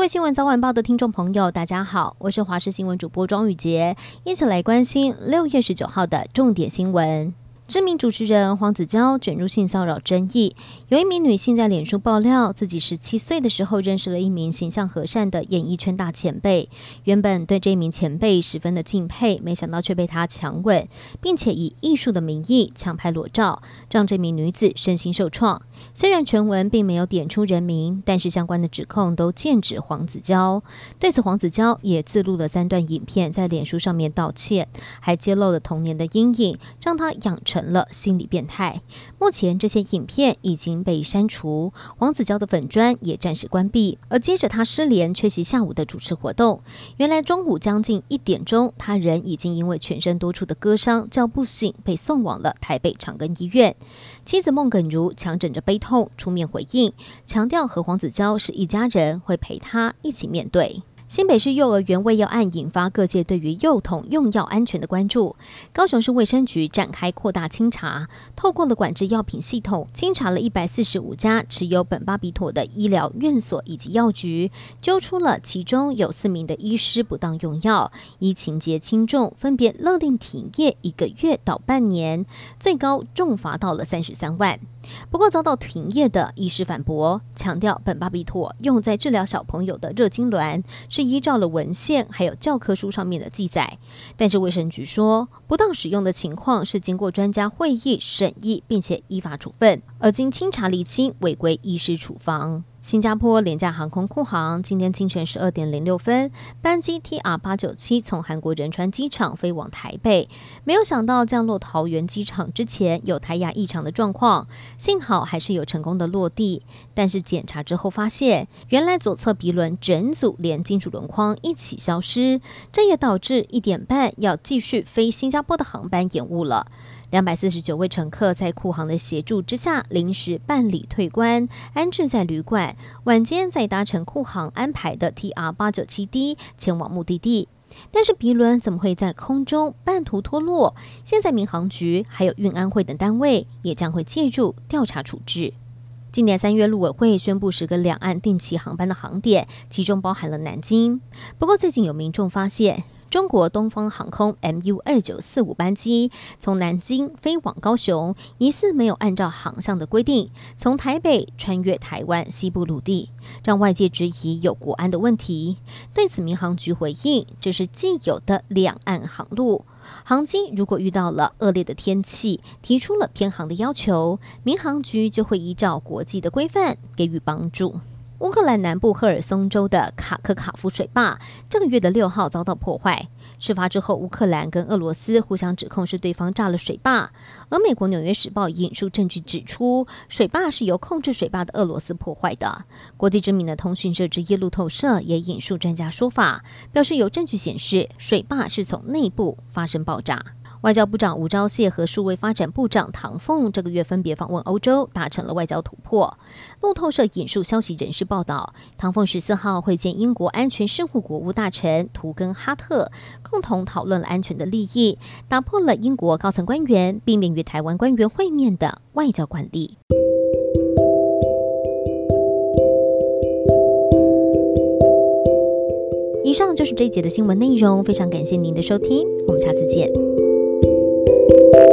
各位新闻早晚报的听众朋友，大家好，我是华视新闻主播庄宇杰，一起来关心六月十九号的重点新闻。知名主持人黄子佼卷入性骚扰争议，有一名女性在脸书爆料，自己十七岁的时候认识了一名形象和善的演艺圈大前辈，原本对这名前辈十分的敬佩，没想到却被他强吻，并且以艺术的名义强拍裸照，让这名女子身心受创。虽然全文并没有点出人名，但是相关的指控都剑指黄子佼。对此，黄子佼也自录了三段影片在脸书上面道歉，还揭露了童年的阴影，让他养成。成了心理变态。目前这些影片已经被删除，黄子佼的粉砖也暂时关闭。而接着他失联，缺席下午的主持活动。原来中午将近一点钟，他人已经因为全身多处的割伤叫不醒，被送往了台北长庚医院。妻子孟耿如强忍着悲痛出面回应，强调和黄子佼是一家人，会陪他一起面对。新北市幼儿园喂药案引发各界对于幼童用药安全的关注。高雄市卫生局展开扩大清查，透过了管制药品系统，清查了一百四十五家持有本巴比妥的医疗院所以及药局，揪出了其中有四名的医师不当用药，依情节轻重分别勒令停业一个月到半年，最高重罚到了三十三万。不过遭到停业的医师反驳，强调本巴比妥用在治疗小朋友的热痉挛是依照了文献还有教科书上面的记载，但是卫生局说不当使用的情况是经过专家会议审议，并且依法处分，而经清查厘清违规医师处方。新加坡廉价航空酷航今天清晨十二点零六分，班机 TR 八九七从韩国仁川机场飞往台北，没有想到降落桃园机场之前有胎压异常的状况，幸好还是有成功的落地，但是检查之后发现，原来左侧鼻轮整组连金属轮框一起消失，这也导致一点半要继续飞新加坡的航班延误了。两百四十九位乘客在库航的协助之下，临时办理退关，安置在旅馆。晚间再搭乘库航安排的 TR 八九七 D 前往目的地。但是鼻轮怎么会在空中半途脱落？现在民航局还有运安会等单位也将会介入调查处置。今年三月，陆委会宣布十个两岸定期航班的航点，其中包含了南京。不过最近有民众发现。中国东方航空 MU 二九四五班机从南京飞往高雄，疑似没有按照航向的规定，从台北穿越台湾西部陆地，让外界质疑有国安的问题。对此，民航局回应，这是既有的两岸航路，航机如果遇到了恶劣的天气，提出了偏航的要求，民航局就会依照国际的规范给予帮助。乌克兰南部赫尔松州的卡克卡夫水坝，这个月的六号遭到破坏。事发之后，乌克兰跟俄罗斯互相指控是对方炸了水坝，而美国《纽约时报》引述证据指出，水坝是由控制水坝的俄罗斯破坏的。国际知名的通讯社之一路透社也引述专家说法，表示有证据显示水坝是从内部发生爆炸。外交部长吴钊燮和数位发展部长唐凤这个月分别访问欧洲，达成了外交突破。路透社引述消息人士报道，唐凤十四号会见英国安全事务国务大臣图根哈特，共同讨论了安全的利益，打破了英国高层官员避免与台湾官员会面的外交惯例。以上就是这一节的新闻内容，非常感谢您的收听，我们下次见。Música